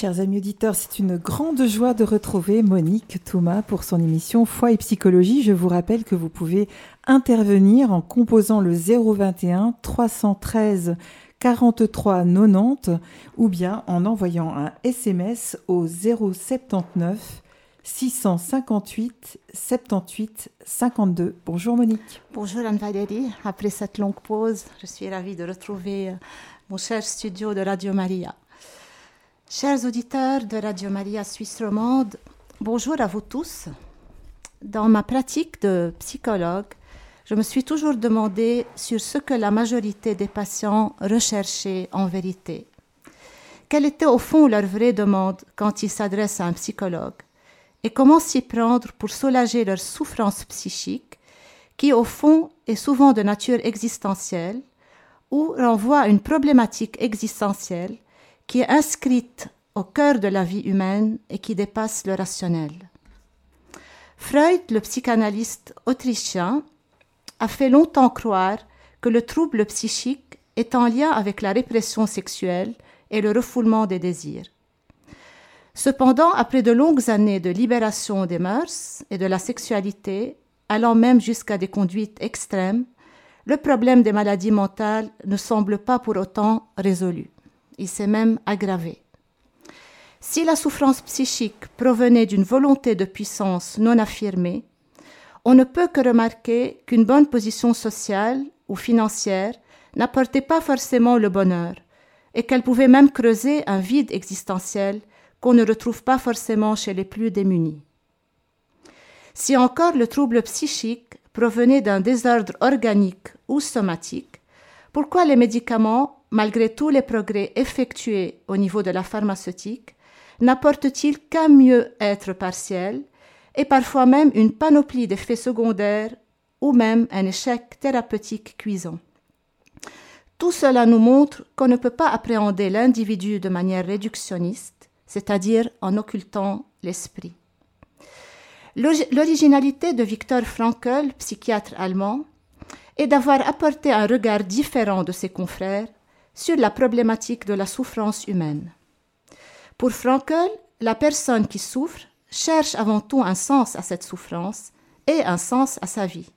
Chers amis auditeurs, c'est une grande joie de retrouver Monique Thomas pour son émission Foi et psychologie. Je vous rappelle que vous pouvez intervenir en composant le 021 313 43 90 ou bien en envoyant un SMS au 079 658 78 52. Bonjour Monique. Bonjour Anne-Valérie. Après cette longue pause, je suis ravie de retrouver euh, mon cher studio de Radio Maria. Chers auditeurs de Radio Maria Suisse Romande, bonjour à vous tous. Dans ma pratique de psychologue, je me suis toujours demandé sur ce que la majorité des patients recherchaient en vérité. Quelle était au fond leur vraie demande quand ils s'adressent à un psychologue? Et comment s'y prendre pour soulager leur souffrance psychique qui au fond est souvent de nature existentielle ou renvoie à une problématique existentielle qui est inscrite au cœur de la vie humaine et qui dépasse le rationnel. Freud, le psychanalyste autrichien, a fait longtemps croire que le trouble psychique est en lien avec la répression sexuelle et le refoulement des désirs. Cependant, après de longues années de libération des mœurs et de la sexualité, allant même jusqu'à des conduites extrêmes, le problème des maladies mentales ne semble pas pour autant résolu il s'est même aggravé. Si la souffrance psychique provenait d'une volonté de puissance non affirmée, on ne peut que remarquer qu'une bonne position sociale ou financière n'apportait pas forcément le bonheur, et qu'elle pouvait même creuser un vide existentiel qu'on ne retrouve pas forcément chez les plus démunis. Si encore le trouble psychique provenait d'un désordre organique ou somatique, pourquoi les médicaments malgré tous les progrès effectués au niveau de la pharmaceutique, n'apporte-t-il qu'un mieux-être partiel et parfois même une panoplie d'effets secondaires ou même un échec thérapeutique cuisant? Tout cela nous montre qu'on ne peut pas appréhender l'individu de manière réductionniste, c'est-à-dire en occultant l'esprit. L'originalité de Viktor Frankl, psychiatre allemand, est d'avoir apporté un regard différent de ses confrères sur la problématique de la souffrance humaine. Pour Frankel, la personne qui souffre cherche avant tout un sens à cette souffrance et un sens à sa vie.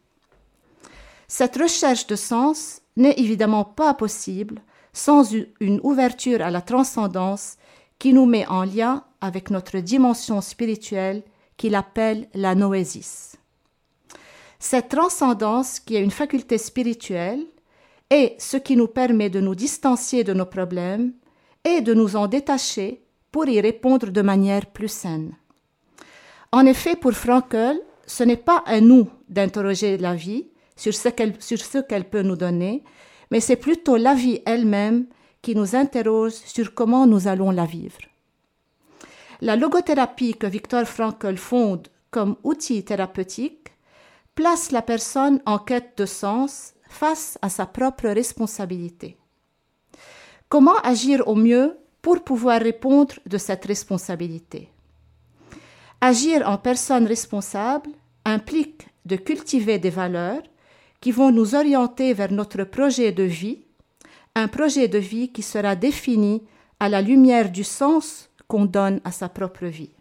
Cette recherche de sens n'est évidemment pas possible sans une ouverture à la transcendance qui nous met en lien avec notre dimension spirituelle qu'il appelle la noésis. Cette transcendance, qui est une faculté spirituelle, est ce qui nous permet de nous distancier de nos problèmes et de nous en détacher pour y répondre de manière plus saine. En effet, pour Frankel, ce n'est pas à nous d'interroger la vie sur ce qu'elle peut nous donner, mais c'est plutôt la vie elle-même qui nous interroge sur comment nous allons la vivre. La logothérapie que Victor Frankl fonde comme outil thérapeutique place la personne en quête de sens face à sa propre responsabilité. Comment agir au mieux pour pouvoir répondre de cette responsabilité? Agir en personne responsable implique de cultiver des valeurs qui vont nous orienter vers notre projet de vie, un projet de vie qui sera défini à la lumière du sens qu'on donne à sa propre vie.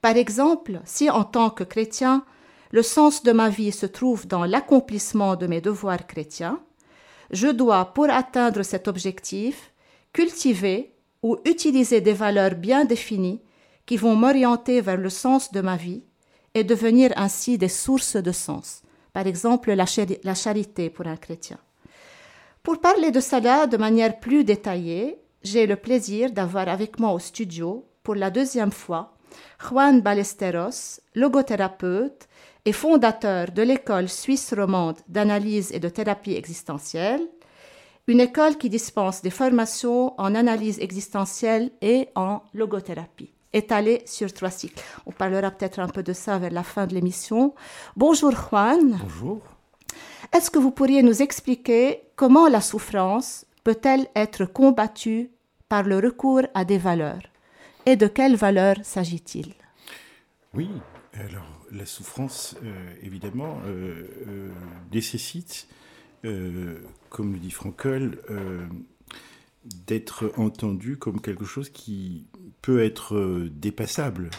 Par exemple, si en tant que chrétien, le sens de ma vie se trouve dans l'accomplissement de mes devoirs chrétiens, je dois, pour atteindre cet objectif, cultiver ou utiliser des valeurs bien définies qui vont m'orienter vers le sens de ma vie et devenir ainsi des sources de sens. Par exemple, la, charité pour un chrétien. Pour parler de cela de manière plus détaillée, j'ai le plaisir d'avoir avec moi au studio, pour la deuxième fois, Juan Ballesteros, logothérapeute et fondateur de l'école suisse romande d'analyse et de thérapie existentielle, une école qui dispense des formations en analyse existentielle et en logothérapie, étalée sur trois cycles. On parlera peut-être un peu de ça vers la fin de l'émission. Bonjour Juan. Bonjour. Est-ce que vous pourriez nous expliquer comment la souffrance peut-elle être combattue par le recours à des valeurs? Et de quelles valeurs s'agit-il? Oui, alors la souffrance, euh, évidemment, euh, euh, nécessite, comme le dit Frankel, d'être entendu comme quelque chose qui peut être dépassable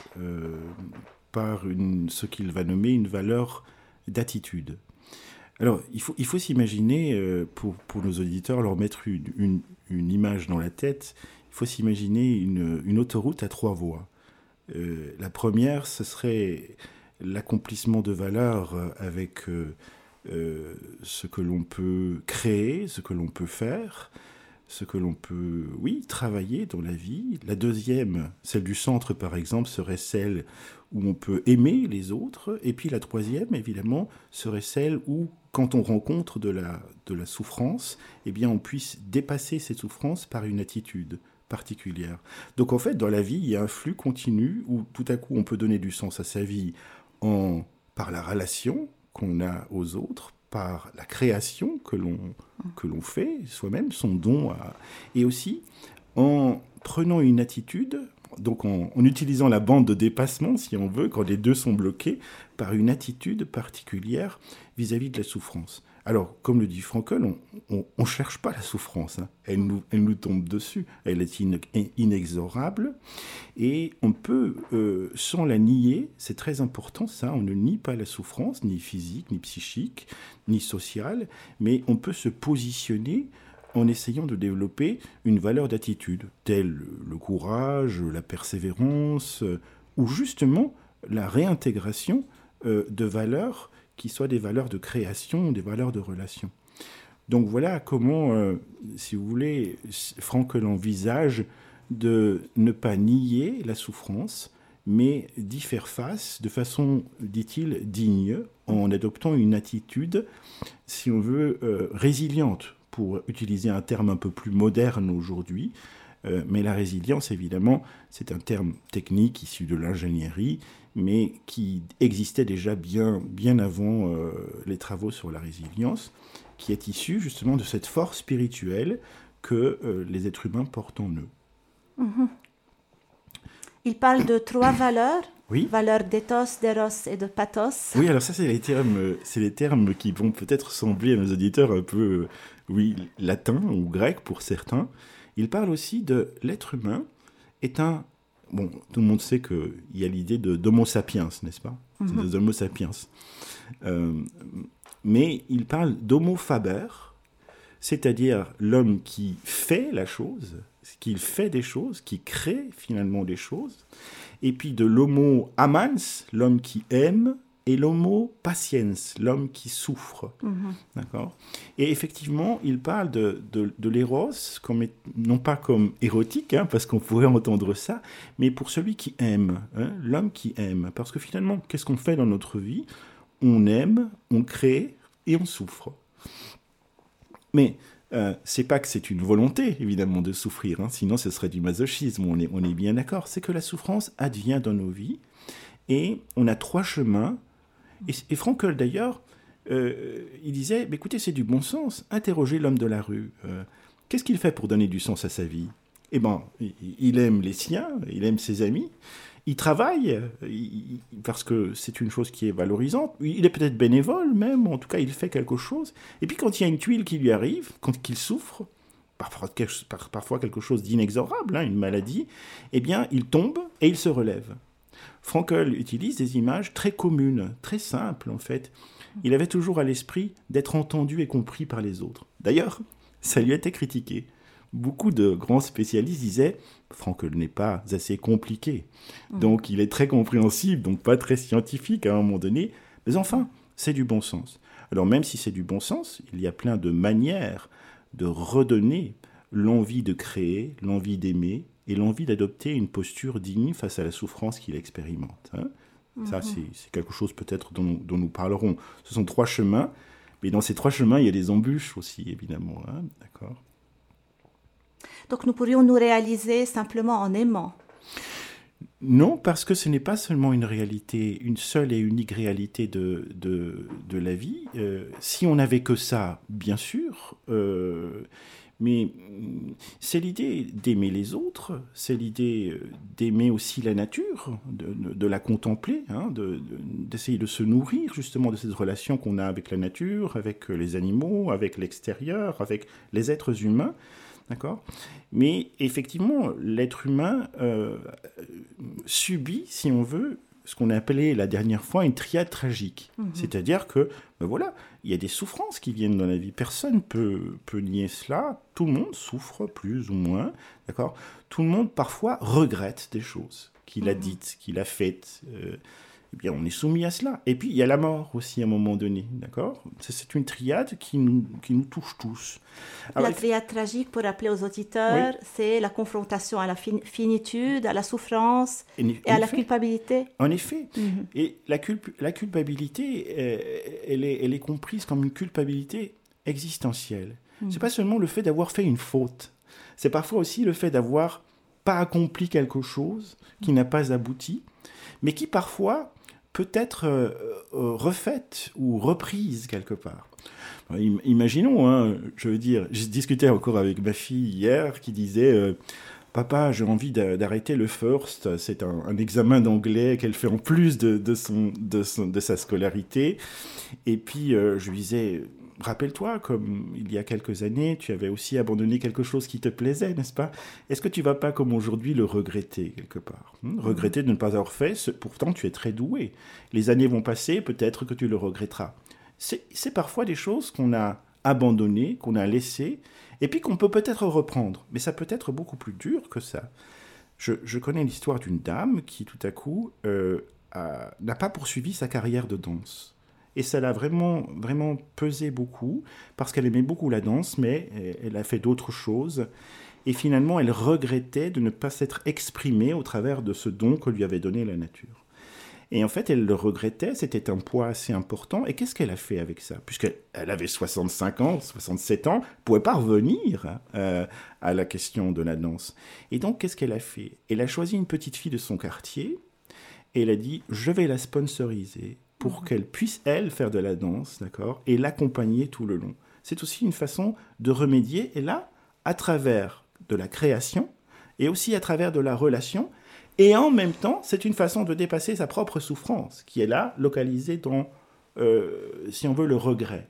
par ce qu'il va nommer une valeur d'attitude. Alors, il faut, il faut s'imaginer, pour, pour, nos auditeurs, leur mettre une, une, image dans la tête, il faut s'imaginer une, une, autoroute à trois voies. La première, ce serait l'accomplissement de valeurs avec euh, ce que l'on peut créer, ce que l'on peut faire ce que l'on peut, oui, travailler dans la vie. La deuxième, celle du centre par exemple, serait celle où on peut aimer les autres. Et puis la troisième, évidemment, serait celle où, quand on rencontre de la, de la souffrance, eh bien, on puisse dépasser cette souffrance par une attitude particulière. Donc en fait, dans la vie, il y a un flux continu où tout à coup, on peut donner du sens à sa vie par la relation qu'on a aux autres, par la création que l'on fait soi-même, son don, à... et aussi en prenant une attitude, donc en, utilisant la bande de dépassement, si on veut, quand les deux sont bloqués, par une attitude particulière vis-à-vis -vis de la souffrance. Alors, comme le dit Frankel, on ne cherche pas la souffrance, hein. elle, nous, tombe dessus, elle est in, inexorable, et on peut, euh, sans la nier, c'est très important ça, on ne nie pas la souffrance, ni physique, ni psychique, ni sociale, mais on peut se positionner en essayant de développer une valeur d'attitude, telle le courage, la persévérance, euh, ou justement la réintégration euh, de valeurs qui soient des valeurs de création, des valeurs de relation. Donc voilà comment, euh, si vous voulez, Frankel envisage de ne pas nier la souffrance, mais d'y faire face de façon, dit-il, digne, en adoptant une attitude, si on veut, euh, résiliente, pour utiliser un terme un peu plus moderne aujourd'hui. Euh, mais la résilience, évidemment, c'est un terme technique issu de l'ingénierie mais qui existait déjà bien, bien avant euh, les travaux sur la résilience, qui est issue justement de cette force spirituelle que euh, les êtres humains portent en eux. Mm -hmm. Il parle de trois valeurs. Oui. Valeurs d'éthos, d'éros et de pathos. Oui, alors ça, c'est les termes, c'est les termes qui vont peut-être sembler à nos auditeurs un peu, oui, latin ou grec pour certains. Il parle aussi de l'être humain est un bon, tout le monde sait qu'il y a l'idée d'Homo sapiens, n'est-ce pas? Mm -hmm. Des Homo sapiens. Euh, mais il parle d'Homo faber, c'est-à-dire l'homme qui fait la chose, qui fait des choses, qui crée finalement des choses, et puis de l'Homo amans, l'homme qui aime, et l'homo patience, l'homme qui souffre. -hmm. D'accord? Et effectivement, il parle de, de, de l'éros, comme, non pas comme érotique, hein, parce qu'on pourrait entendre ça, mais pour celui qui aime, hein, l'homme qui aime. Parce que finalement, qu'est-ce qu'on fait dans notre vie? On aime, on crée et on souffre. Mais euh, c'est pas que c'est une volonté, évidemment, de souffrir, hein, sinon ce serait du masochisme, on est, on est bien d'accord. C'est que la souffrance advient dans nos vies et on a trois chemins et, et Frankel, d'ailleurs, euh, il disait, écoutez, c'est du bon sens. Interrogez l'homme de la rue. Euh, Qu'est-ce qu'il fait pour donner du sens à sa vie? Eh bien, il aime les siens, il aime ses amis, il travaille, il, parce que c'est une chose qui est valorisante. Il est peut-être bénévole même, en tout cas, il fait quelque chose. Et puis quand il y a une tuile qui lui arrive, quand il souffre, parfois, parfois quelque chose d'inexorable, hein, une maladie, eh bien, il tombe et il se relève. Frankel utilise des images très communes, très simples en fait. Il avait toujours à l'esprit d'être entendu et compris par les autres. D'ailleurs, ça lui a été critiqué. Beaucoup de grands spécialistes disaient Frankel n'est pas assez compliqué. Mmh. Donc il est très compréhensible, donc pas très scientifique à un moment donné. Mais enfin, c'est du bon sens. Alors même si c'est du bon sens, il y a plein de manières de redonner l'envie de créer, l'envie d'aimer, et l'envie d'adopter une posture digne face à la souffrance qu'il expérimente. Hein. Ça, c'est quelque chose peut-être dont, dont, nous parlerons. Ce sont trois chemins, mais dans ces trois chemins, il y a des embûches aussi, évidemment. Hein. D'accord? Donc nous pourrions nous réaliser simplement en aimant. Non, parce que ce n'est pas seulement une réalité, une seule et unique réalité de, de, de la vie. Euh, si on n'avait que ça, bien sûr, euh, mais c'est l'idée d'aimer les autres, c'est l'idée d'aimer aussi la nature, de, la contempler, hein, d'essayer de, de, se nourrir justement de cette relation qu'on a avec la nature, avec les animaux, avec l'extérieur, avec les êtres humains. D'accord? Mais effectivement, l'être humain euh, subit, si on veut, ce qu'on a appelé la dernière fois une triade tragique. Mhm. C'est-à-dire que, ben voilà, il y a des souffrances qui viennent dans la vie. Personne peut, peut nier cela. Tout le monde souffre plus ou moins. D'accord? Tout le monde parfois regrette des choses qu'il a mhm. dites, qu'il a faites. Euh, eh bien, on est soumis à cela. Et puis, il y a la mort aussi à un moment donné, d'accord? C'est une triade qui nous, qui nous touche tous. la triade tragique, pour rappeler aux auditeurs, c'est la confrontation à la finitude, à la souffrance et, à la culpabilité. En effet. Mhm. Et la, la culpabilité, euh, elle, est, elle est comprise comme une culpabilité existentielle. Ce mhm. C'est pas seulement le fait d'avoir fait une faute, c'est parfois aussi le fait d'avoir pas accompli quelque chose qui n'a pas abouti, mais qui parfois peut être euh, euh, refaite ou reprise quelque part. Imaginons, hein, je veux dire, j'ai discuté encore avec ma fille hier qui disait euh, Papa, j'ai envie d'arrêter le first. C'est un, examen d'anglais qu'elle fait en plus de, son, de, sa scolarité. Et puis, je lui disais rappelle-toi, comme il y a quelques années, tu avais aussi abandonné quelque chose qui te plaisait, n'est-ce pas? Est-ce que tu vas pas, comme aujourd'hui, le regretter quelque part? Hmm? Regretter de ne pas avoir fait, pourtant tu es très doué. Les années vont passer, peut-être que tu le regretteras. C'est parfois des choses qu'on a abandonnées, qu'on a laissées, et puis qu'on peut peut-être reprendre. Mais ça peut être beaucoup plus dur que ça. Je, connais l'histoire d'une dame qui, tout à coup, euh, n'a pas poursuivi sa carrière de danse et ça l'a vraiment, vraiment pesé beaucoup, parce qu'elle aimait beaucoup la danse, mais elle a fait d'autres choses. Et finalement, elle regrettait de ne pas s'être exprimée au travers de ce don que lui avait donné la nature. Et en fait, elle le regrettait, c'était un poids assez important. Et qu'est-ce qu'elle a fait avec ça? Puisqu'elle avait 65 ans, 67 ans, elle pouvait pas revenir euh, à la question de la danse. Et donc, qu'est-ce qu'elle a fait? Elle a choisi une petite fille de son quartier, et elle a dit, je vais la sponsoriser pour mhm. qu'elle puisse, elle, faire de la danse, d'accord, et l'accompagner tout le long. C'est aussi une façon de remédier, et là, à travers de la création, et aussi à travers de la relation, et en même temps, c'est une façon de dépasser sa propre souffrance, qui est là, localisée dans, euh, si on veut, le regret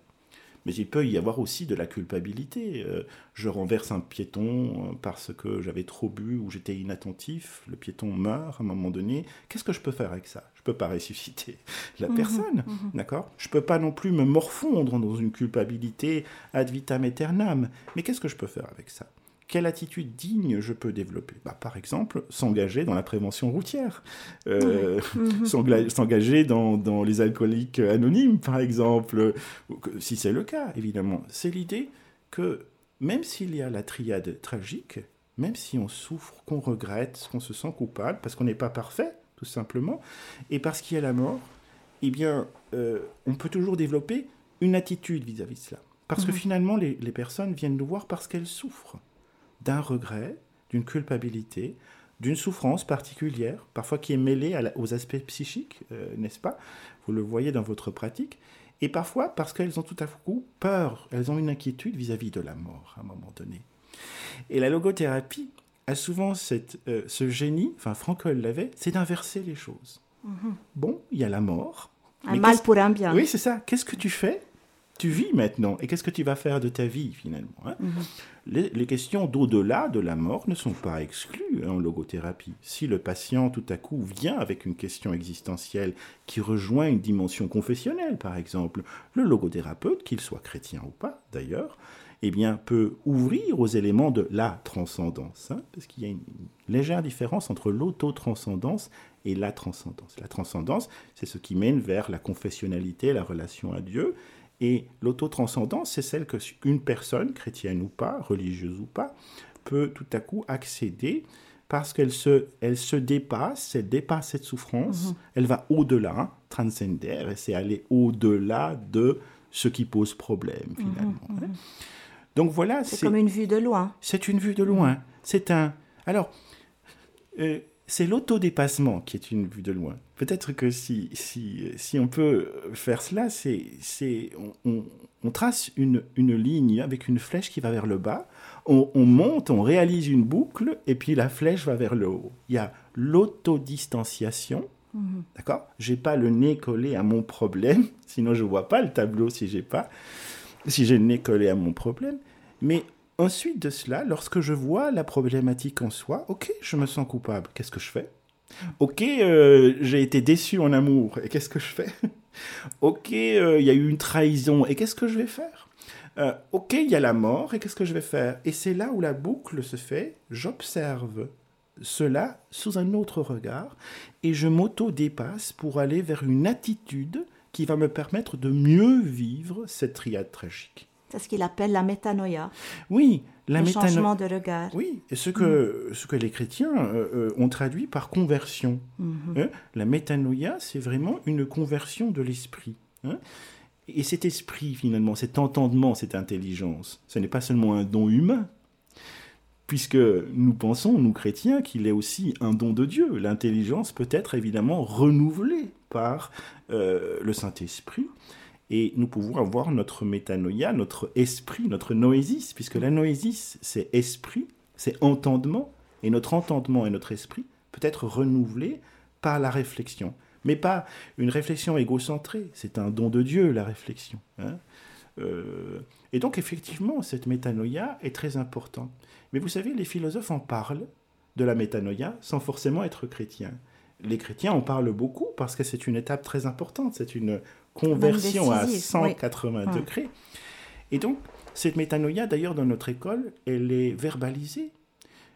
mais il peut y avoir aussi de la culpabilité. Euh, je renverse un piéton euh, parce que j'avais trop bu ou j'étais inattentif, le piéton meurt à un moment donné. Qu'est-ce que je peux faire avec ça? Je ne peux pas ressusciter la mhm, personne, mhm. d'accord? Je ne peux pas non plus me morfondre dans une culpabilité ad vitam aeternam. Mais qu'est-ce que je peux faire avec ça? Quelle attitude digne je peux développer bah, Par exemple, s'engager dans la prévention routière, euh, mhm. s'engager dans, les alcooliques anonymes, par exemple, si c'est le cas, évidemment. C'est l'idée que même s'il y a la triade tragique, même si on souffre, qu'on regrette, qu'on se sent coupable, parce qu'on n'est pas parfait, tout simplement, et parce qu'il y a la mort, eh bien, euh, on peut toujours développer une attitude vis-à-vis de cela. Parce que mhm. finalement, les personnes viennent nous voir parce qu'elles souffrent d'un regret, d'une culpabilité, d'une souffrance particulière, parfois qui est mêlée aux aspects psychiques, euh, n'est-ce pas? Vous le voyez dans votre pratique. Et parfois parce qu'elles ont tout à coup peur, elles ont une inquiétude vis-à-vis de la mort à un moment donné. Et la logothérapie a souvent cette, euh, ce génie, enfin Frankel l'avait, c'est d'inverser les choses. Mhm. Bon, il y a la mort. Un mal pour un bien. Oui, c'est ça. Qu'est-ce que tu fais tu vis maintenant et qu'est-ce que tu vas faire de ta vie finalement hein mhm. les, questions d'au-delà de la mort ne sont pas exclues en logothérapie. Si le patient tout à coup vient avec une question existentielle qui rejoint une dimension confessionnelle par exemple, le logothérapeute, qu'il soit chrétien ou pas d'ailleurs, eh bien, peut ouvrir aux éléments de la transcendance, hein, parce qu'il y a une légère différence entre l'auto-transcendance et la transcendance. La transcendance, c'est ce qui mène vers la confessionnalité, la relation à Dieu, et l'autotranscendance, c'est celle que une personne, chrétienne ou pas, religieuse ou pas, peut tout à coup accéder parce qu'elle se, elle se dépasse, elle dépasse cette souffrance, mhm. elle va au-delà, transcender, et c'est aller au-delà de ce qui pose problème mhm, finalement. Hein. Mhm. Donc voilà, c'est comme une vue de loin. C'est une vue de loin. C'est un. Alors, euh, c'est l'autodépassement qui est une vue de loin. Peut-être que si, si, si, on peut faire cela, c'est, c'est on, on, trace une, une, ligne avec une flèche qui va vers le bas, on, on, monte, on réalise une boucle, et puis la flèche va vers le haut. Il y a l'autodistanciation, mhm. d'accord? J'ai pas le nez collé à mon problème, sinon je vois pas le tableau si j'ai pas, si j'ai le nez collé à mon problème, mais ensuite de cela, lorsque je vois la problématique en soi, ok, je me sens coupable, qu'est-ce que je fais? Ok, euh, j'ai été déçu en amour, et qu'est-ce que je fais? Ok, euh, il y a eu une trahison, et qu'est-ce que je vais faire? Euh, Ok, il y a la mort, et qu'est-ce que je vais faire? Et c'est là où la boucle se fait, j'observe cela sous un autre regard, et je m'auto-dépasse pour aller vers une attitude qui va me permettre de mieux vivre cette triade tragique. C'est ce qu'il appelle la métanoïa. Oui, la le changement de regard. Oui, et ce que, ce que les chrétiens euh, euh, ont traduit par conversion. Mhm. Hein, la métanoïa, c'est vraiment une conversion de l'esprit. Hein. et cet esprit, finalement, cet entendement, cette intelligence, ce n'est pas seulement un don humain, puisque nous pensons, nous chrétiens, qu'il est aussi un don de Dieu. L'intelligence peut être évidemment renouvelée par euh, le Saint-Esprit. Et nous pouvons avoir notre métanoïa, notre esprit, notre noésis, puisque la noésis, c'est esprit, c'est entendement, et notre entendement et notre esprit peut être renouvelé par la réflexion. Mais pas une réflexion égocentrée, c'est un don de Dieu, la réflexion. Hein. Euh, et donc effectivement, cette métanoïa est très importante. Mais vous savez, les philosophes en parlent de la métanoïa sans forcément être chrétiens. Les chrétiens en parlent beaucoup parce que c'est une étape très importante, c'est une conversion à 180 degrés. Et donc, cette métanoïa, d'ailleurs, dans notre école, elle est verbalisée.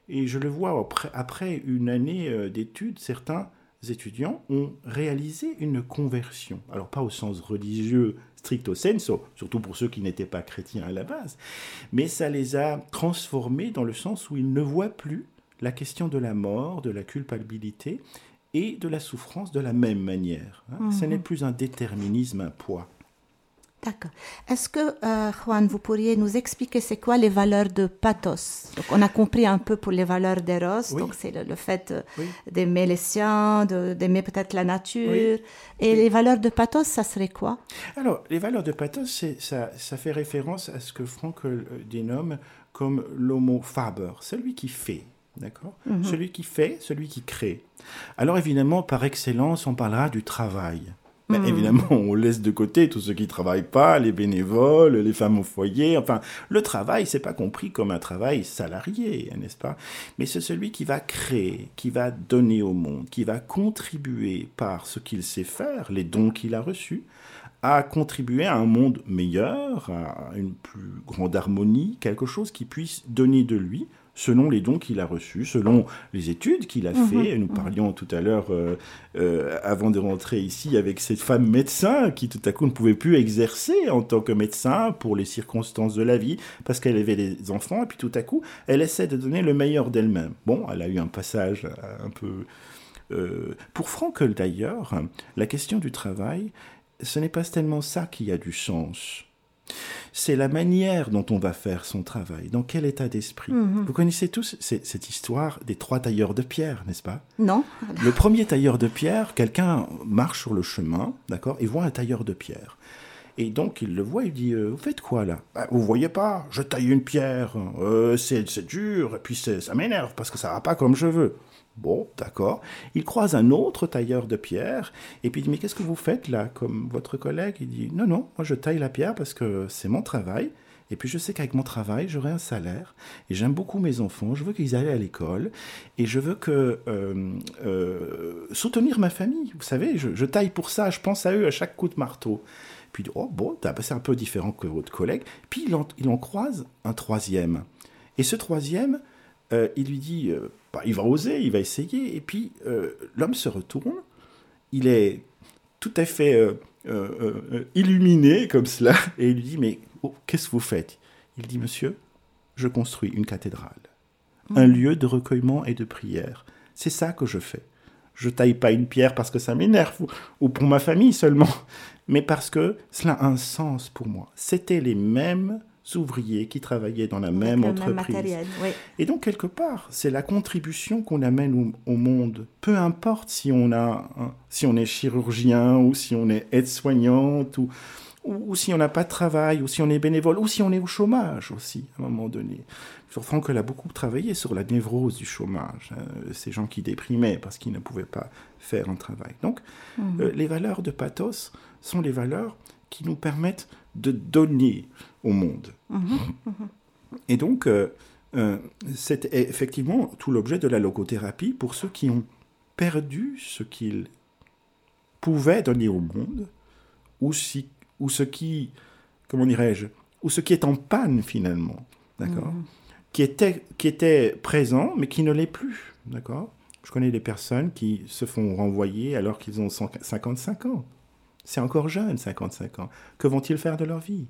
Et je le vois après, une année euh, d'études, certains étudiants ont réalisé une conversion. Alors, pas au sens religieux stricto sensu, surtout pour ceux qui n'étaient pas chrétiens à la base, mais ça les a transformés dans le sens où ils ne voient plus la question de la mort, de la culpabilité, et de la souffrance de la même manière. Hein. Ce mhm. n'est plus un déterminisme, un poids. D'accord. Est-ce que, euh, Juan, vous pourriez nous expliquer c'est quoi les valeurs de pathos? Donc, On a compris un peu pour les valeurs d'Eros, donc c'est le, fait d'aimer les siens, d'aimer peut-être la nature. Et les valeurs de pathos, ça serait quoi? Alors, les valeurs de pathos, ça, ça fait référence à ce que Franck euh, dénomme comme l'homo faber, celui qui fait, D'accord? Mhm. Celui qui fait, celui qui crée. Alors évidemment, par excellence, on parlera du travail. Mais mhm. évidemment, on laisse de côté tous ceux qui travaillent pas, les bénévoles, les femmes au foyer. Enfin, le travail, c'est pas compris comme un travail salarié, n'est-ce pas? Mais c'est celui qui va créer, qui va donner au monde, qui va contribuer par ce qu'il sait faire, les dons qu'il a reçus, à contribuer à un monde meilleur, à une plus grande harmonie, quelque chose qui puisse donner de lui selon les dons qu'il a reçus, selon les études qu'il a mhm. fait. Nous parlions tout à l'heure, euh, euh, avant de rentrer ici, avec cette femme médecin qui tout à coup ne pouvait plus exercer en tant que médecin pour les circonstances de la vie, parce qu'elle avait des enfants, et puis tout à coup, elle essaie de donner le meilleur d'elle-même. Bon, elle a eu un passage euh, un peu... pour Frankel d'ailleurs, la question du travail, ce n'est pas tellement ça qui a du sens c'est la manière dont on va faire son travail, dans quel état d'esprit? Mhm. Vous connaissez tous cette histoire des trois tailleurs de pierre, n'est-ce pas? Non. Le premier tailleur de pierre, quelqu'un marche sur le chemin, d'accord, et voit un tailleur de pierre. Et donc il le voit, il dit euh, Vous faites quoi là? Bah, Vous voyez pas, je taille une pierre, euh, c'est dur, et puis ça m'énerve parce que ça va pas comme je veux. Bon, d'accord. Il croise un autre tailleur de pierre et puis il dit Mais qu'est-ce que vous faites là Comme votre collègue, il dit Non, non, moi je taille la pierre parce que c'est mon travail. Et puis je sais qu'avec mon travail, j'aurai un salaire. Et j'aime beaucoup mes enfants. Je veux qu'ils aillent à l'école. Et je veux que euh, euh, soutenir ma famille. Vous savez, je, taille pour ça. Je pense à eux à chaque coup de marteau. Puis oh bon, c'est un peu différent que votre collègue. Puis il il en croise un troisième. Et ce troisième, euh, il lui dit, euh, bah, il va oser, il va essayer, et puis euh, l'homme se retourne, il est tout à fait illuminé comme cela, et il lui dit, mais oh, qu'est-ce que vous faites? Il dit, monsieur, je construis une cathédrale, un mmh. lieu de recueillement et de prière. C'est ça que je fais. Je taille pas une pierre parce que ça m'énerve, ou pour ma famille seulement, mais parce que cela a un sens pour moi. C'était les mêmes ouvriers qui travaillaient dans la même entreprise. Et donc, quelque part, c'est la contribution qu'on amène au, monde. Peu importe si on, a, si on est chirurgien ou si on est aide-soignante ou, ou, si on n'a pas de travail ou si on est bénévole ou si on est au chômage aussi, à un moment donné. Franck a beaucoup travaillé sur la névrose du chômage, hein, ces gens qui déprimaient parce qu'ils ne pouvaient pas faire un travail. Donc, mhm. euh, les valeurs de pathos sont les valeurs qui nous permettent de donner au monde. Mhm, mhm. Et donc, euh, euh, c'est effectivement tout l'objet de la logothérapie pour ceux qui ont perdu ce qu'ils pouvaient donner au monde, ou, si, ou ce qui, comment dirais-je, ou ce qui est en panne finalement, d'accord mhm. qui, était, qui était présent, mais qui ne l'est plus, d'accord Je connais des personnes qui se font renvoyer alors qu'ils ont 55 ans. C'est encore jeune, 55 ans. Que vont-ils faire de leur vie?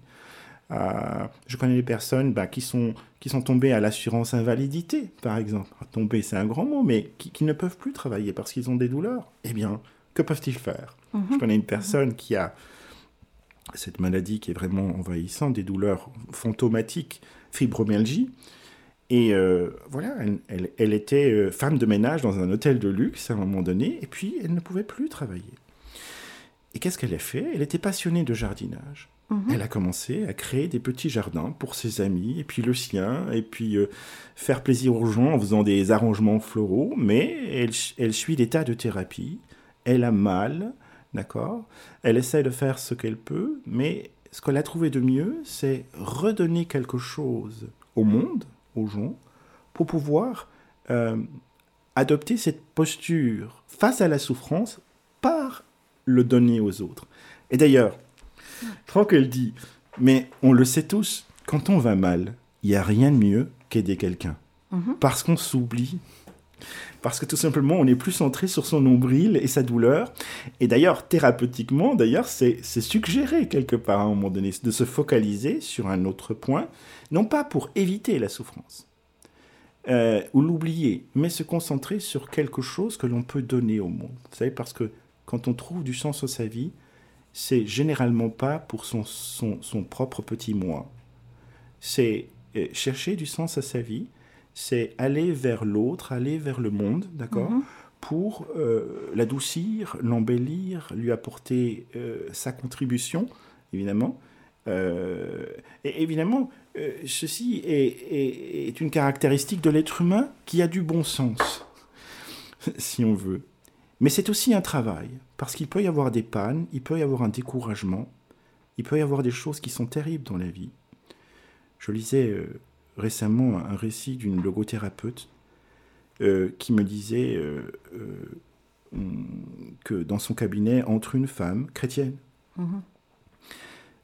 Je connais des personnes bah, qui, sont, qui sont tombées à l'assurance invalidité, par exemple. Tomber, c'est un grand mot, mais qui, ne peuvent plus travailler parce qu'ils ont des douleurs. Eh bien, que peuvent-ils faire? Mhm. Je connais une personne qui a cette maladie qui est vraiment envahissante, des douleurs fantomatiques, fibromyalgie. Et euh, voilà, elle, elle, était euh, femme de ménage dans un hôtel de luxe à un moment donné, et puis elle ne pouvait plus travailler. Et qu'est-ce qu'elle a fait? Elle était passionnée de jardinage. Mhm. Elle a commencé à créer des petits jardins pour ses amis, et puis le sien, et puis euh, faire plaisir aux gens en faisant des arrangements floraux, mais elle, suit des tas de thérapies, elle a mal, d'accord? Elle essaie de faire ce qu'elle peut, mais ce qu'elle a trouvé de mieux, c'est redonner quelque chose au monde, aux gens, pour pouvoir euh, adopter cette posture face à la souffrance par le donner aux autres. Et d'ailleurs, elle dit, mais on le sait tous, quand on va mal, il n'y a rien de mieux qu'aider quelqu'un. Mhm. Parce qu'on s'oublie. Parce que tout simplement, on est plus centré sur son nombril et sa douleur. Et d'ailleurs, thérapeutiquement, d'ailleurs, c'est suggéré quelque part à un moment donné de se focaliser sur un autre point, non pas pour éviter la souffrance euh, ou l'oublier, mais se concentrer sur quelque chose que l'on peut donner au monde. Vous savez, parce que quand on trouve du sens à sa vie, c'est généralement pas pour son, son, propre petit moi. C'est euh, chercher du sens à sa vie, c'est aller vers l'autre, aller vers le monde, d'accord mhm. Pour euh, l'adoucir, l'embellir, lui apporter euh, sa contribution, évidemment. et évidemment, ceci est, est une caractéristique de l'être humain qui a du bon sens, si on veut. Mais c'est aussi un travail, parce qu'il peut y avoir des pannes, il peut y avoir un découragement, il peut y avoir des choses qui sont terribles dans la vie. Je lisais euh, récemment un récit d'une logothérapeute euh, qui me disait euh, que dans son cabinet entre une femme chrétienne. Mhm.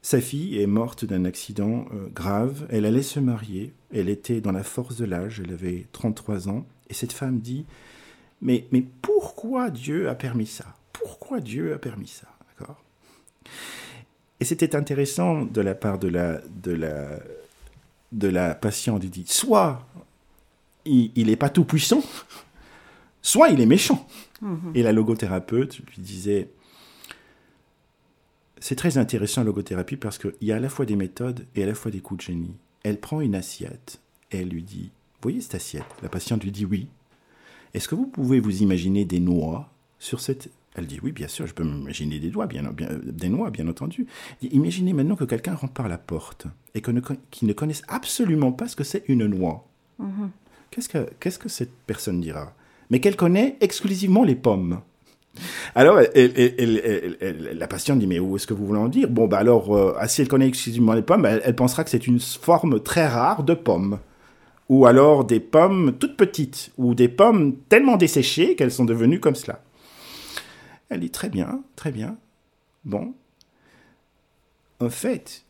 Sa fille est morte d'un accident grave, elle allait se marier, elle était dans la force de l'âge, elle avait 33 ans, et cette femme dit mais, mais pourquoi Dieu a permis ça? Pourquoi Dieu a permis ça D'accord? Et c'était intéressant de la part de la, de la, de la patiente. Il dit soit il n'est pas tout puissant, soit il est méchant. Mhm. Et la logothérapeute lui disait c'est très intéressant la logothérapie parce qu'il y a à la fois des méthodes et à la fois des coups de génie. Elle prend une assiette et elle lui dit voyez cette assiette? La patiente lui dit Oui. Est-ce que vous pouvez vous imaginer des noix sur cette... Elle dit oui, bien sûr, je peux m'imaginer des, doigts, bien, des noix, bien entendu. Imaginez maintenant que quelqu'un rentre par la porte et qu'il ne, connaisse absolument pas ce que c'est une noix. Mhm. Qu'est-ce, que, qu'est-ce que cette personne dira? Mais qu'elle connaît exclusivement les pommes. Alors, la patiente dit, mais où est-ce que vous voulez en dire? Bon, bah alors, euh, si elle connaît exclusivement les pommes, elle, elle, pensera que c'est une forme très rare de pomme ou alors des pommes toutes petites, ou des pommes tellement desséchées qu'elles sont devenues comme cela. Elle dit très bien, très bien. Bon. En fait,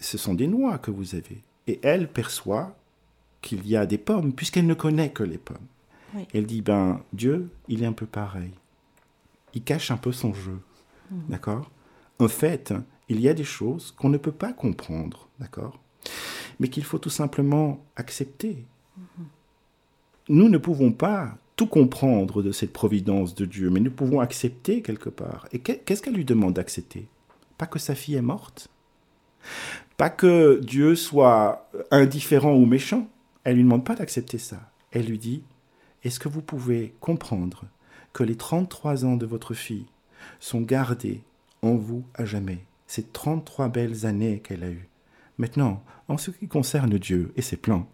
ce sont des noix que vous avez. Et elle perçoit qu'il y a des pommes, puisqu'elle ne connaît que les pommes. Elle dit, ben, Dieu, il est un peu pareil. Il cache un peu son jeu. Mmh. D'accord? En fait, il y a des choses qu'on ne peut pas comprendre. D'accord? Mais qu'il faut tout simplement accepter. Nous ne pouvons pas tout comprendre de cette providence de Dieu, mais nous pouvons accepter quelque part. Et qu'est-ce qu'elle lui demande d'accepter? Pas que sa fille est morte? Pas que Dieu soit indifférent ou méchant? Elle lui demande pas d'accepter ça. Elle lui dit, est-ce que vous pouvez comprendre que les 33 ans de votre fille sont gardés en vous à jamais? Ces 33 belles années qu'elle a eues. Maintenant, en ce qui concerne Dieu et ses plans,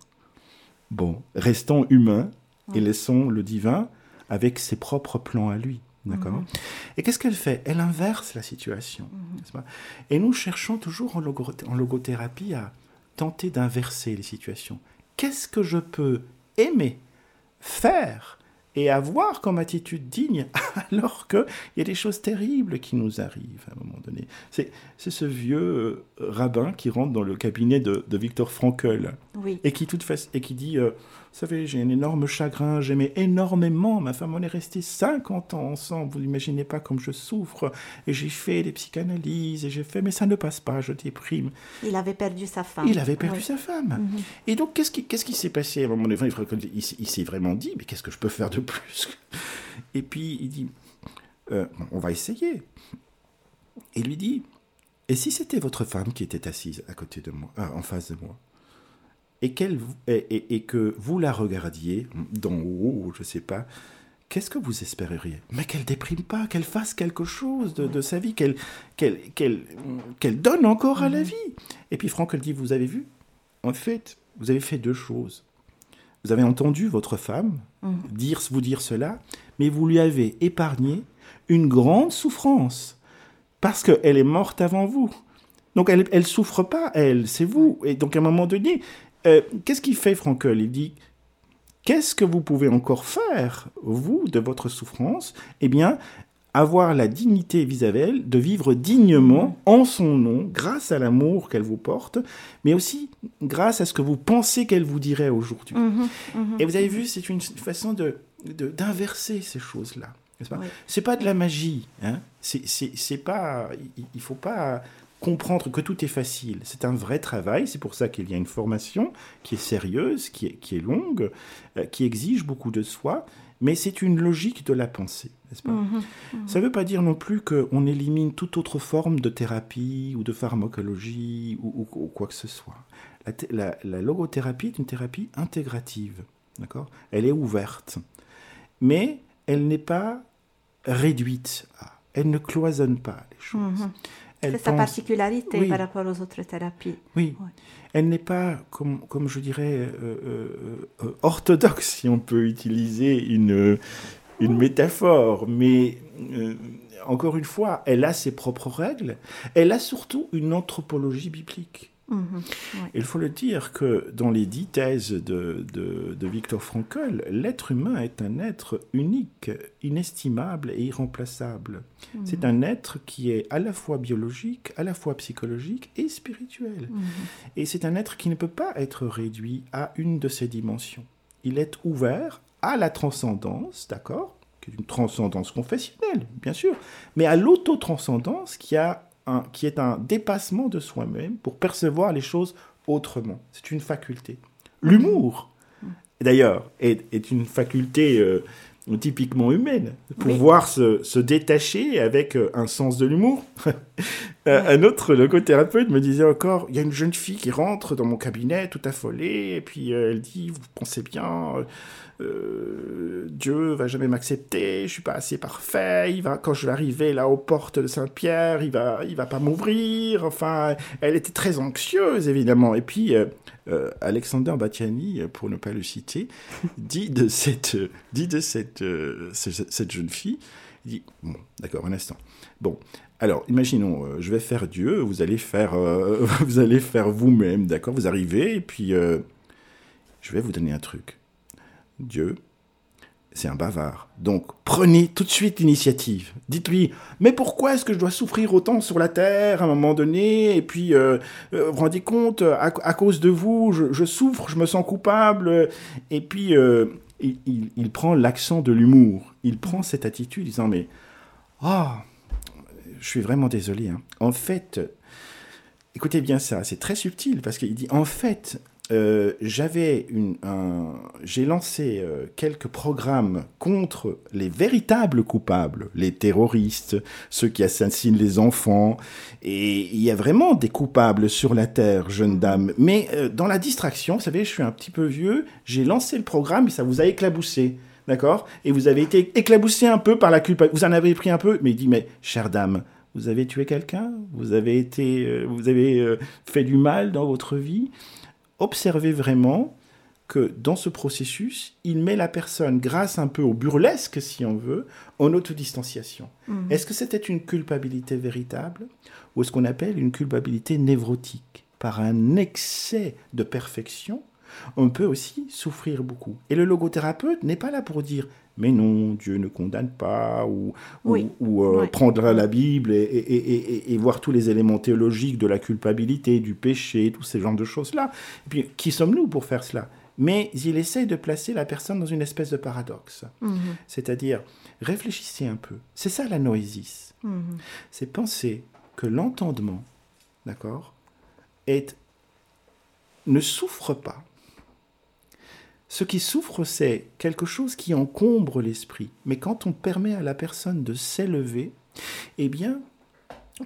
bon, restons humains et laissons le divin avec ses propres plans à lui. D'accord? Et qu'est-ce qu'elle fait? Elle inverse la situation. Mhm. Et nous cherchons toujours en, logothérapie à, tenter d'inverser les situations. Qu'est-ce que je peux aimer, faire et avoir comme attitude digne alors qu'il y a des choses terribles qui nous arrivent à un moment donné? C'est, ce vieux euh, rabbin qui rentre dans le cabinet de, de Victor Frankl et, qui toute et qui dit euh, Vous savez, j'ai un énorme chagrin, j'aimais énormément ma femme, on est resté 50 ans ensemble, vous n'imaginez pas comme je souffre, et j'ai fait des psychanalyses, et j'ai fait, mais ça ne passe pas, je déprime. Il avait perdu sa femme. Il avait perdu sa femme. Mhm. Et donc, qu'est-ce qui, qu'est-ce qui s'est passé? À un moment donné il, il s'est vraiment dit Mais qu'est-ce que je peux faire de plus? Et puis il dit, euh, on va essayer. Et lui dit, et si c'était votre femme qui était assise à côté de moi, euh, en face de moi, et, qu'elle, et, que vous la regardiez d'en haut, je ne sais pas, qu'est-ce que vous espéreriez? Mais qu'elle déprime pas, qu'elle fasse quelque chose de, sa vie, qu'elle, qu'elle, qu'elle, donne encore à la mhm. vie. Et puis Franck, elle dit, vous avez vu? En fait, vous avez fait deux choses. Vous avez entendu votre femme mm. dire, vous dire cela, mais vous lui avez épargné une grande souffrance parce qu'elle est morte avant vous. Donc elle ne souffre pas, elle, c'est vous. Et donc à un moment donné, euh, qu'est-ce qu'il fait, Frankel Il dit, qu'est-ce que vous pouvez encore faire, vous, de votre souffrance? Eh bien, avoir la dignité vis-à-vis de vivre dignement en son nom, grâce à l'amour qu'elle vous porte, mais aussi grâce à ce que vous pensez qu'elle vous dirait aujourd'hui. Mhm, mhm. Et vous avez vu, c'est une façon de d'inverser ces choses-là. C'est pas de la magie. Hein c'est pas. Il faut pas comprendre que tout est facile. C'est un vrai travail. C'est pour ça qu'il y a une formation qui est sérieuse, qui est, qui est longue, euh, qui exige beaucoup de soi mais c'est une logique de la pensée, n'est-ce pas? Mhm, mhm. Ça ne veut pas dire non plus qu'on élimine toute autre forme de thérapie ou de pharmacologie ou, quoi que ce soit. La, logothérapie est une thérapie intégrative, d'accord? Elle est ouverte, mais elle n'est pas réduite Elle ne cloisonne pas les choses. C'est sa particularité par rapport aux autres thérapies. Oui. Elle n'est pas, comme, comme je dirais, euh, euh, euh, orthodoxe, si on peut utiliser une, une métaphore, mais encore une fois, elle a ses propres règles. Elle a surtout une anthropologie biblique. Mhm, Il faut le dire que dans les dix thèses de, de, Victor Frankl, l'être humain est un être unique, inestimable et irremplaçable. Mhm. C'est un être qui est à la fois biologique, à la fois psychologique et spirituel. Mhm. Et c'est un être qui ne peut pas être réduit à une de ces dimensions. Il est ouvert à la transcendance, d'accord qui est une transcendance confessionnelle, bien sûr, mais à l'autotranscendance qui a qui est un dépassement de soi-même pour percevoir les choses autrement. C'est une faculté. L'humour, d'ailleurs, est, une faculté euh, typiquement humaine. Pouvoir se, détacher avec euh, un sens de l'humour. Un autre logothérapeute me disait encore, il y a une jeune fille qui rentre dans mon cabinet tout affolée, et puis euh, elle dit, vous pensez bien euh, Dieu va jamais m'accepter, je suis pas assez parfait, il va, quand je vais arriver là aux portes de Saint-Pierre, il va, il va pas m'ouvrir. Enfin, elle était très anxieuse évidemment. Et puis euh, euh, Alexander Batiani, pour ne pas le citer, dit de cette, dit de cette, cette jeune fille, il dit bon, d'accord, un instant. Bon, alors, imaginons, je vais faire Dieu, vous allez faire, vous allez faire vous-même, d'accord Vous arrivez et puis je vais vous donner un truc. Dieu, c'est un bavard. Donc prenez tout de suite l'initiative. Dites-lui, mais pourquoi est-ce que je dois souffrir autant sur la terre à un moment donné Et puis, euh, euh, vous vous rendez compte, à, cause de vous, je, souffre, je me sens coupable. Et puis, euh, il, prend l'accent de l'humour. Il prend cette attitude disant, mais, ah, je suis vraiment désolé. Hein. En fait, écoutez bien ça, c'est très subtil parce qu'il dit, en fait, euh, j'avais une, j'ai lancé euh, quelques programmes contre les véritables coupables, les terroristes, ceux qui assassinent les enfants, et il y a vraiment des coupables sur la terre, jeune dame. Mais euh, dans la distraction, vous savez, je suis un petit peu vieux, j'ai lancé le programme et ça vous a éclaboussé. D'accord? Et vous avez été éclaboussé un peu par la culpabilité. Vous en avez pris un peu, mais il dit, mais chère dame, vous avez tué quelqu'un? Vous avez été, vous avez fait du mal dans votre vie? Observez vraiment que dans ce processus, il met la personne, grâce un peu au burlesque, si on veut, en autodistanciation. Mhm. Est-ce que c'était une culpabilité véritable ou est-ce qu'on appelle une culpabilité névrotique? Par un excès de perfection, on peut aussi souffrir beaucoup. Et le logothérapeute n'est pas là pour dire mais non, Dieu ne condamne pas, ou, ou, euh, prendre la Bible et, voir tous les éléments théologiques de la culpabilité, du péché, tous ces genres de choses-là. Et puis, qui sommes-nous pour faire cela? Mais il essaye de placer la personne dans une espèce de paradoxe. Mhm. C'est-à-dire, réfléchissez un peu. C'est ça la noésis. Mhm. C'est penser que l'entendement, d'accord, est ne souffre pas ce qui souffre, c'est quelque chose qui encombre l'esprit. Mais quand on permet à la personne de s'élever, eh bien,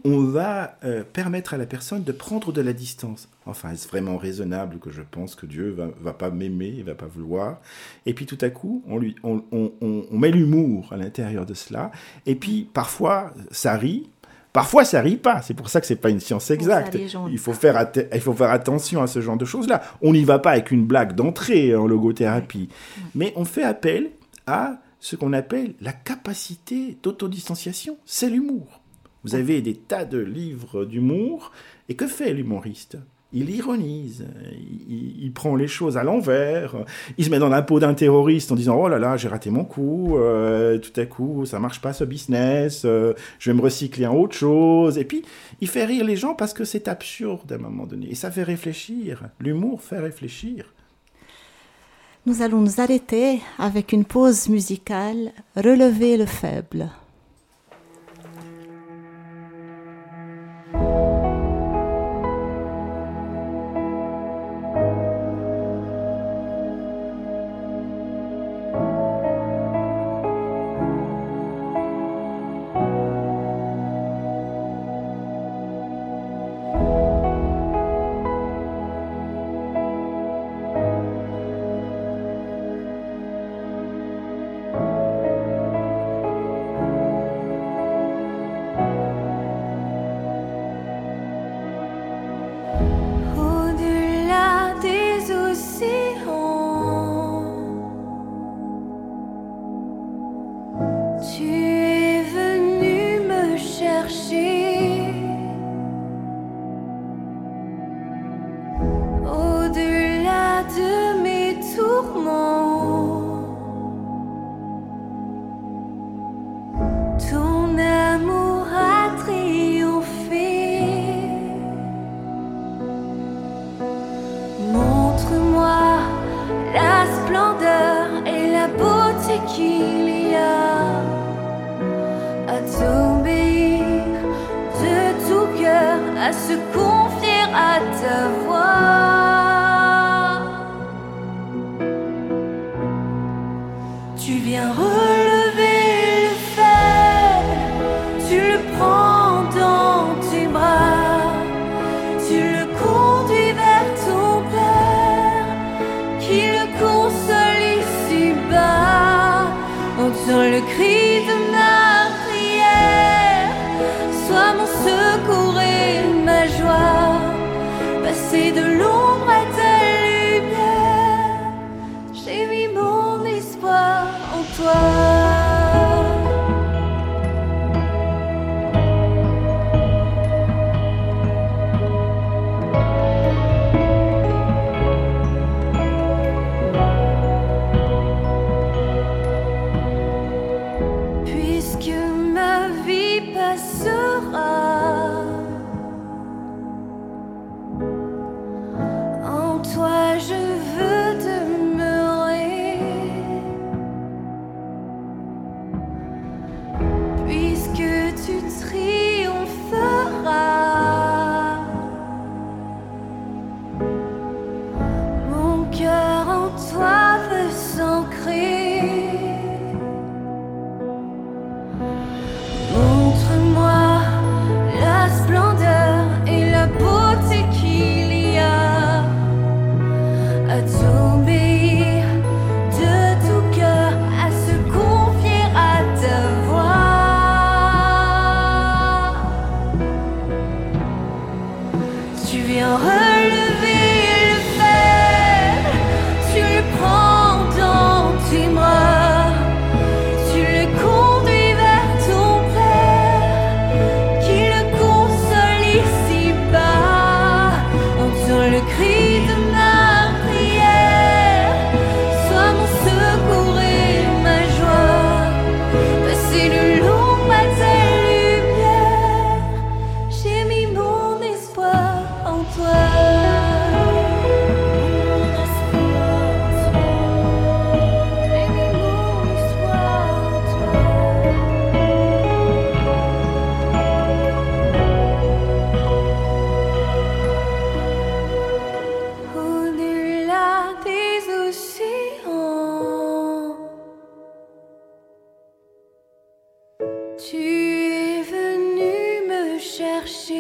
on va euh, permettre à la personne de prendre de la distance. Enfin, est-ce vraiment raisonnable que je pense que Dieu va, va pas m'aimer, il va pas vouloir? Et puis tout à coup, on, lui, on, on met l'humour à l'intérieur de cela. Et puis parfois, ça rit, Parfois, ça rit pas. C'est pour ça que c'est pas une science exacte. Il faut, faire il faut faire attention à ce genre de choses-là. On n'y va pas avec une blague d'entrée en logothérapie. Mais on fait appel à ce qu'on appelle la capacité d'autodistanciation. C'est l'humour. Vous avez des tas de livres d'humour. Et que fait l'humoriste? Il ironise, il, prend les choses à l'envers, il se met dans la peau d'un terroriste en disant oh là là j'ai raté mon coup, euh, tout à coup ça marche pas ce business, euh, je vais me recycler en autre chose, et puis il fait rire les gens parce que c'est absurde à un moment donné, et ça fait réfléchir, l'humour fait réfléchir. Nous allons nous arrêter avec une pause musicale, relever le faible. chercher.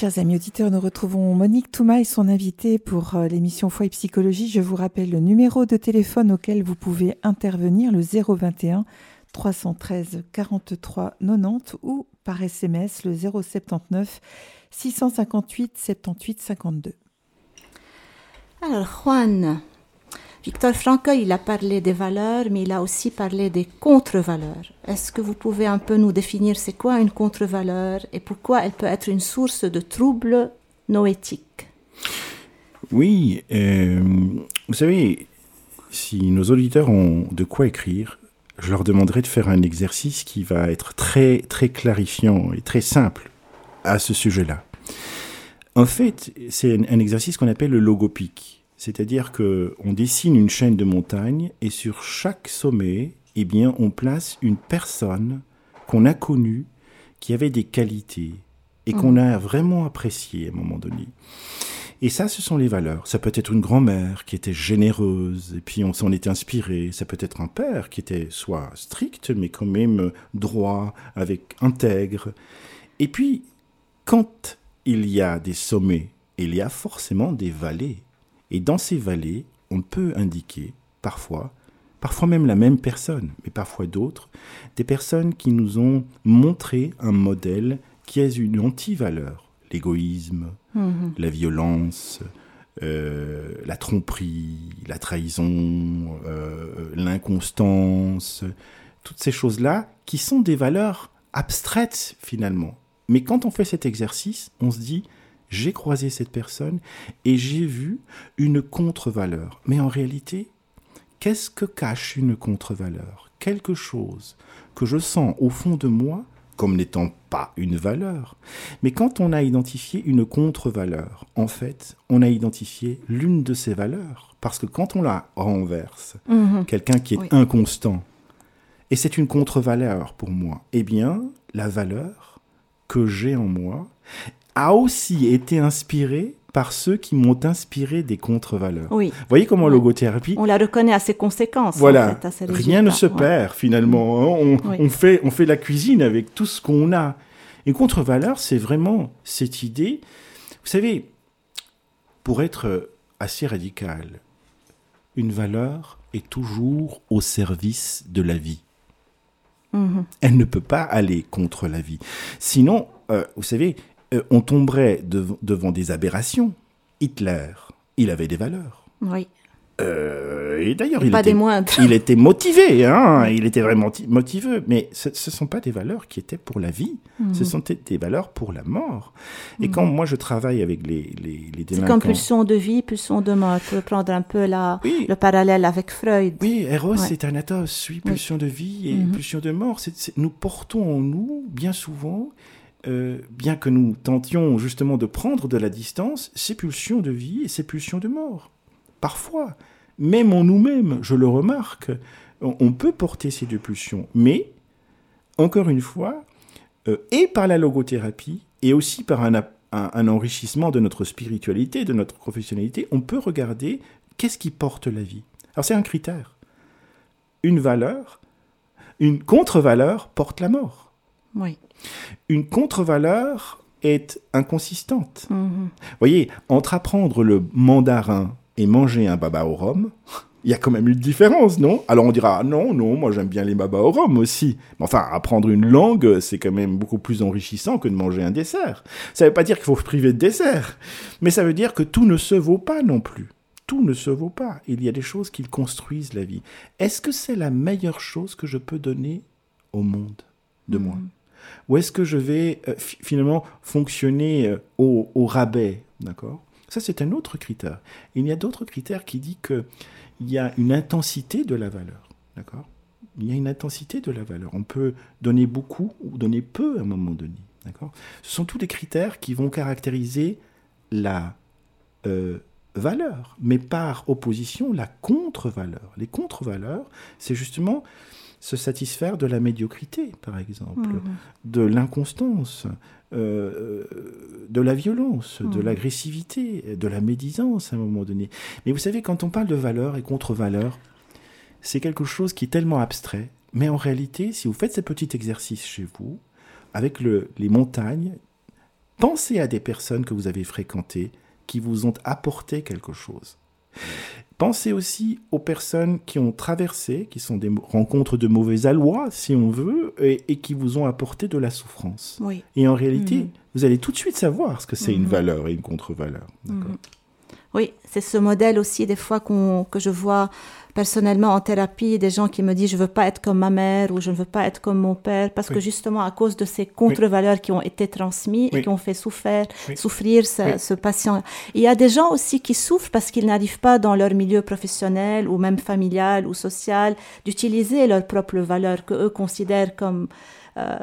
Chers amis auditeurs, nous retrouvons Monique Touma et son invité pour euh, l'émission Foi et Psychologie. Je vous rappelle le numéro de téléphone auquel vous pouvez intervenir, le 021 313 43 90 ou par SMS le 079 658 78 52. Alors Juan, Victor Frankl, il a parlé des valeurs, mais il a aussi parlé des contre-valeurs. Est-ce que vous pouvez un peu nous définir c'est quoi une contre-valeur et pourquoi elle peut être une source de troubles noétiques? Oui, euh, vous savez, si nos auditeurs ont de quoi écrire, je leur demanderai de faire un exercice qui va être très très clarifiant et très simple à ce sujet-là. En fait, c'est un exercice qu'on appelle le logopique. C'est-à-dire que on dessine une chaîne de montagnes et sur chaque sommet, eh bien, on place une personne qu'on a connue, qui avait des qualités et qu'on mmh. a vraiment appréciées à un moment donné. Et ça, ce sont les valeurs. Ça peut être une grand-mère qui était généreuse, et puis on s'en est inspiré. Ça peut être un père qui était soit strict, mais quand même droit, avec intègre. Et puis, quand il y a des sommets, il y a forcément des vallées. Et dans ces vallées, on peut indiquer parfois, parfois même la même personne, mais parfois d'autres, des personnes qui nous ont montré un modèle qui a une anti-valeur. L'égoïsme, mhm. la violence, euh, la tromperie, la trahison, euh, l'inconstance, toutes ces choses-là qui sont des valeurs abstraites finalement. Mais quand on fait cet exercice, on se dit, j'ai croisé cette personne et j'ai vu une contre-valeur. Mais en réalité, qu'est-ce que cache une contre-valeur? Quelque chose que je sens au fond de moi comme n'étant pas une valeur. Mais quand on a identifié une contre-valeur, en fait, on a identifié l'une de ces valeurs. Parce que quand on la renverse, mhm. quelqu'un qui est inconstant, et c'est une contre-valeur pour moi, eh bien, la valeur que j'ai en moi a aussi été inspiré par ceux qui m'ont inspiré des contre-valeurs. Oui. Vous voyez comment logothérapie On la reconnaît à ses conséquences. Voilà. Rien ne se perd finalement. On, on, fait, on fait la cuisine avec tout ce qu'on a. Une contre-valeur, c'est vraiment cette idée. Vous savez, pour être assez radical, une valeur est toujours au service de la vie. Mhm. Elle ne peut pas aller contre la vie. Sinon, euh, vous savez, euh, on tomberait devant des aberrations. Hitler, il avait des valeurs. Oui. Euh, et d'ailleurs, il, était, il était motivé, hein, il était vraiment motivé, mais ce ne sont pas des valeurs qui étaient pour la vie, mhm. ce sont des valeurs pour la mort. Et mhm. quand moi je travaille avec les, les, les délinquants... C'est comme pulsion de vie, pulsion de mort, pour prendre un peu la, le parallèle avec Freud. Oui, Eros et Thanatos, oui, pulsion de vie et mhm. pulsion de mort. nous portons en nous, bien souvent, euh, bien que nous tentions justement de prendre de la distance, ces pulsions de vie et ces pulsions de mort. Parfois, même en nous-mêmes, je le remarque, on, peut porter ces deux pulsions. Mais, encore une fois, euh, et par la logothérapie, et aussi par un, un, enrichissement de notre spiritualité, de notre professionnalité, on peut regarder qu'est-ce qui porte la vie. Alors c'est un critère. Une valeur, une contre-valeur porte la mort. Oui. Une contre-valeur est inconsistante. Mm-hmm. Vous voyez, entre apprendre le mandarin et manger un baba au rhum, il y a quand même une différence, non? Alors on dira, non, non, moi j'aime bien les baba au rhum aussi. Mais enfin, apprendre une langue, c'est quand même beaucoup plus enrichissant que de manger un dessert. Ça ne veut pas dire qu'il faut se priver de dessert, mais ça veut dire que tout ne se vaut pas non plus. Tout ne se vaut pas. Il y a des choses qui construisent la vie. Est-ce que c'est la meilleure chose que je peux donner au monde de moi? Mm. Ou est-ce que je vais euh, finalement fonctionner euh, au, rabais D'accord? Ça, c'est un autre critère. Il y a d'autres critères qui disent que il y a une intensité de la valeur. D'accord? Il y a une intensité de la valeur. On peut donner beaucoup ou donner peu à un moment donné. D'accord? Ce sont tous les critères qui vont caractériser la euh, valeur, mais par opposition, la contre-valeur. Les contre-valeurs, c'est justement se satisfaire de la médiocrité, par exemple, mmh. de l'inconstance, euh, de la violence, de mmh. l'agressivité, de la médisance à un moment donné. Mais vous savez, quand on parle de valeur et contre-valeur, c'est quelque chose qui est tellement abstrait. Mais en réalité, si vous faites ce petit exercice chez vous, avec le, les montagnes, pensez à des personnes que vous avez fréquentées qui vous ont apporté quelque chose. Pensez aussi aux personnes qui ont traversé, qui sont des rencontres de mauvais aloi, si on veut, et, qui vous ont apporté de la souffrance. Et en réalité, mhm. vous allez tout de suite savoir ce que c'est une mhm. valeur et une contre-valeur. Mhm. Oui, c'est ce modèle aussi des fois que je vois personnellement en thérapie des gens qui me disent je veux pas être comme ma mère ou je ne veux pas être comme mon père parce que justement à cause de ces contre-valeurs qui ont été transmises et qui ont fait souffrir, souffrir ce, patient. Il y a des gens aussi qui souffrent parce qu'ils n'arrivent pas dans leur milieu professionnel ou même familial ou social d'utiliser leurs propres valeurs que eux considèrent comme euh,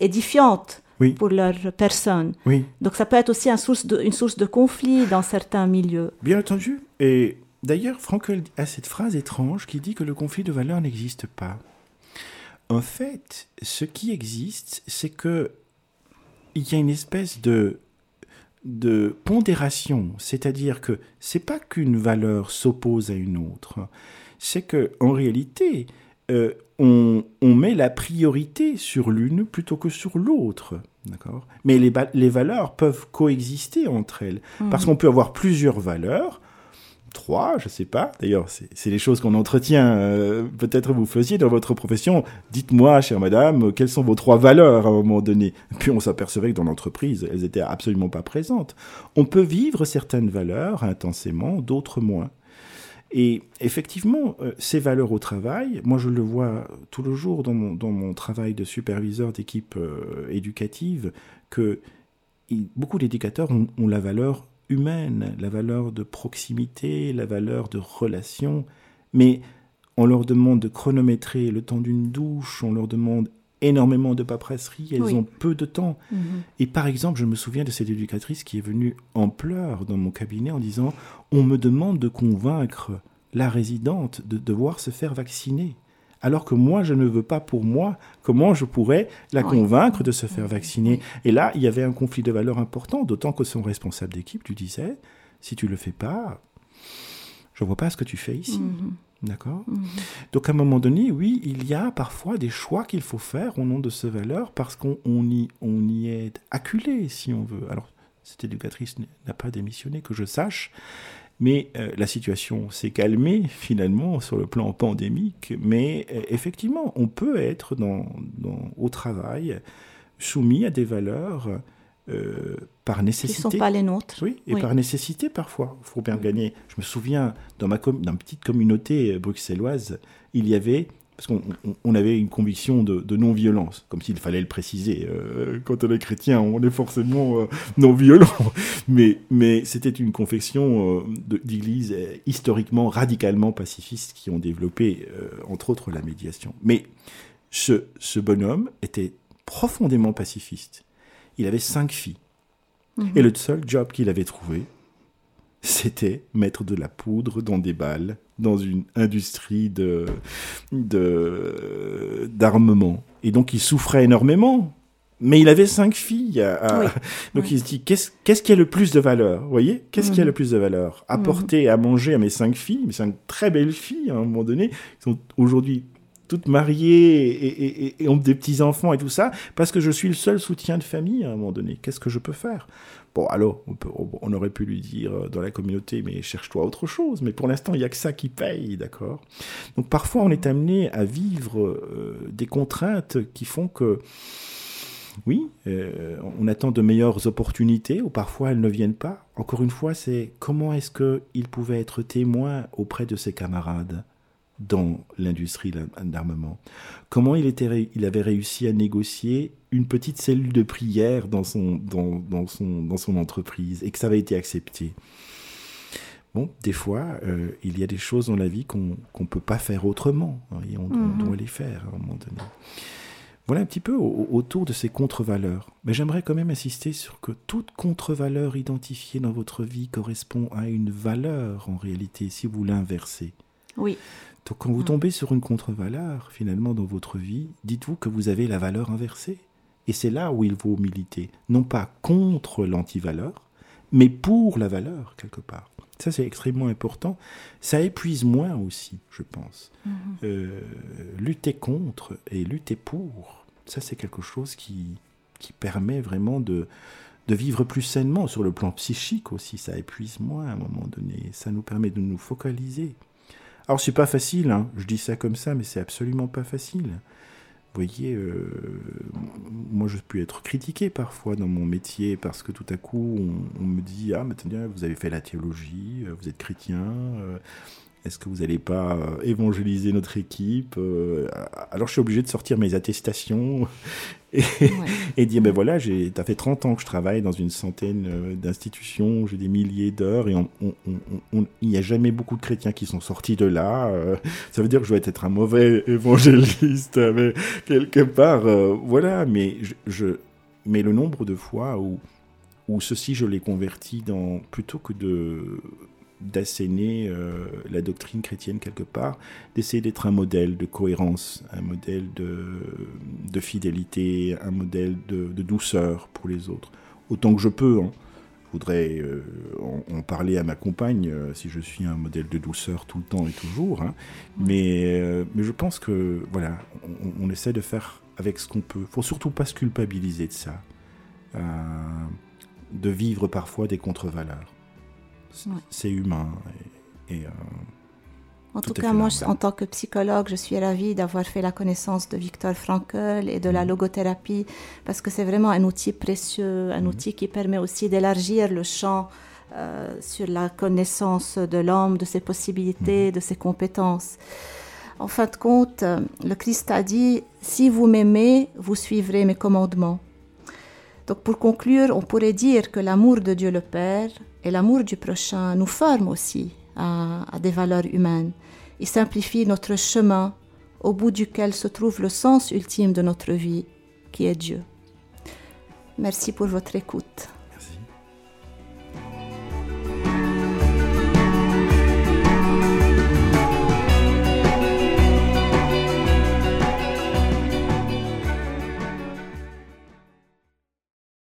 édifiantes. Pour leur personne. Donc ça peut être aussi une source, de, une source de conflit dans certains milieux. Bien entendu. Et D'ailleurs, Frankel a cette phrase étrange qui dit que le conflit de valeurs n'existe pas. En fait, ce qui existe, c'est que il y a une espèce de de pondération, c'est-à-dire que c'est pas qu'une valeur s'oppose à une autre, c'est que en réalité, euh, on, met la priorité sur l'une plutôt que sur l'autre. D'accord? Mais les, les, valeurs peuvent coexister entre elles. Mmh. Parce qu'on peut avoir plusieurs valeurs trois, je sais pas. D'ailleurs, c'est les choses qu'on entretient. Euh, peut-être vous faisiez dans votre profession. Dites-moi, chère madame, quelles sont vos trois valeurs à un moment donné? Puis on s'apercevait que dans l'entreprise, elles étaient absolument pas présentes. On peut vivre certaines valeurs intensément, d'autres moins. Et effectivement, euh, ces valeurs au travail, moi je le vois tout le jour dans mon, travail de superviseur d'équipe euh, éducative, que beaucoup d'éducateurs ont la valeur humaine, la valeur de proximité, la valeur de relation, mais on leur demande de chronométrer le temps d'une douche, on leur demande énormément de paperasserie, elles ont peu de temps. Mhm. Et par exemple, je me souviens de cette éducatrice qui est venue en pleurs dans mon cabinet en disant On me demande de convaincre la résidente de devoir se faire vacciner alors que moi, je ne veux pas pour moi, comment je pourrais la convaincre de se faire vacciner Et là, il y avait un conflit de valeurs important, d'autant que son responsable d'équipe lui disait, si tu le fais pas, je vois pas ce que tu fais ici. Mhm. D'accord mhm. Donc à un moment donné, oui, il y a parfois des choix qu'il faut faire au nom de ces valeurs parce qu'on y, on y est acculé, si on veut. Alors, cette éducatrice n'a pas démissionné, que je sache, mais euh, la situation s'est calmée finalement sur le plan pandémique. Mais euh, effectivement, on peut être dans, au travail soumis à des valeurs euh, par nécessité. Qui ne sont pas les nôtres. Oui, et par nécessité parfois. Il faut bien gagner. Je me souviens, dans ma, dans ma petite communauté bruxelloise, il y avait parce qu'on avait une conviction de, non-violence, comme s'il fallait le préciser. Euh, quand on est chrétien, on est forcément euh, non-violent. Mais, mais c'était une confection euh, d'église historiquement, radicalement pacifiste qui ont développé, entre autres, la médiation. Mais ce, ce bonhomme était profondément pacifiste. Il avait cinq filles. Et le seul job qu'il avait trouvé, c'était mettre de la poudre dans des balles dans une industrie de d'armement. Et donc il souffrait énormément. Mais il avait cinq filles. Donc il se dit qu'est-ce qui a le plus de valeur? Vous voyez? Qu'est-ce qui a le plus de valeur? Apporter à manger à mes cinq filles, mais cinq très belles filles à un moment donné, qui sont aujourd'hui toutes mariées et, ont des petits-enfants et tout ça, parce que je suis le seul soutien de famille à un moment donné. Qu'est-ce que je peux faire? Bon, alors, on, aurait pu lui dire euh, dans la communauté, mais cherche-toi autre chose. Mais pour l'instant, il n'y a que ça qui paye, d'accord? Donc parfois, on est amené à vivre euh, des contraintes qui font que, oui, euh, on attend de meilleures opportunités, ou parfois elles ne viennent pas. Encore une fois, c'est comment est-ce qu'il pouvait être témoin auprès de ses camarades? Dans l'industrie d'armement. Comment il, était, il avait réussi à négocier une petite cellule de prière dans son, dans, dans son, dans son entreprise et que ça avait été accepté? Bon, des fois, euh, il y a des choses dans la vie qu'on ne peut pas faire autrement hein, et on, mhm. doit les faire à un moment donné. Voilà un petit peu autour de ces contre-valeurs. Mais j'aimerais quand même insister sur que toute contre-valeur identifiée dans votre vie correspond à une valeur en réalité, si vous l'inversez. Oui. Donc quand vous mm. tombez sur une contre-valeur, finalement, dans votre vie, dites-vous que vous avez la valeur inversée. Et c'est là où il faut militer. Non pas contre l'antivaleur, mais pour la valeur, quelque part. Ça, c'est extrêmement important. Ça épuise moins aussi, je pense. Mm-hmm. Euh, lutter contre et lutter pour, ça, c'est quelque chose qui, qui permet vraiment de, de vivre plus sainement. Sur le plan psychique aussi, ça épuise moins à un moment donné. Ça nous permet de nous focaliser. Alors c'est pas facile, hein. je dis ça comme ça, mais c'est absolument pas facile. Vous voyez, euh, moi je peux être critiqué parfois dans mon métier parce que tout à coup on, me dit ah mais vous avez fait la théologie, vous êtes chrétien, euh, est-ce que vous n'allez pas euh, évangéliser notre équipe euh, Alors je suis obligé de sortir mes attestations et, dire, ben voilà, tu as fait 30 ans que je travaille dans une centaine euh, d'institutions, j'ai des milliers d'heures et il n'y a jamais beaucoup de chrétiens qui sont sortis de là. ça veut dire que je dois être un mauvais évangéliste, mais quelque part, voilà, mais, je, mais le nombre de fois où, où ceci je l'ai converti dans, plutôt que de d'asséner euh, la doctrine chrétienne quelque part, d'essayer d'être un modèle de cohérence, un modèle de, fidélité, un modèle de, douceur pour les autres. Autant que je peux. Hein. Je voudrais euh, en, parler à ma compagne euh, si je suis un modèle de douceur tout le temps et toujours. Hein. Mais, mais je pense que voilà, on, essaie de faire avec ce qu'on peut. Il faut surtout pas se culpabiliser de ça. de vivre parfois des contre-valeurs c'est humain. Et, euh, en tout, cas, moi, en tant que psychologue, je suis ravie d'avoir fait la connaissance de Victor Frankl et de la mm. logothérapie, parce que c'est vraiment un outil précieux, un mm. outil qui permet aussi d'élargir le champ euh, sur la connaissance de l'homme, de ses possibilités, mm. de ses compétences. En fin de compte, le Christ a dit, si vous m'aimez, vous suivrez mes commandements. Donc pour conclure, on pourrait dire que l'amour de Dieu le Père et l'amour du prochain nous forment aussi à, des valeurs humaines. Il simplifie notre chemin au bout duquel se trouve le sens ultime de notre vie, qui est Dieu. Merci pour votre écoute.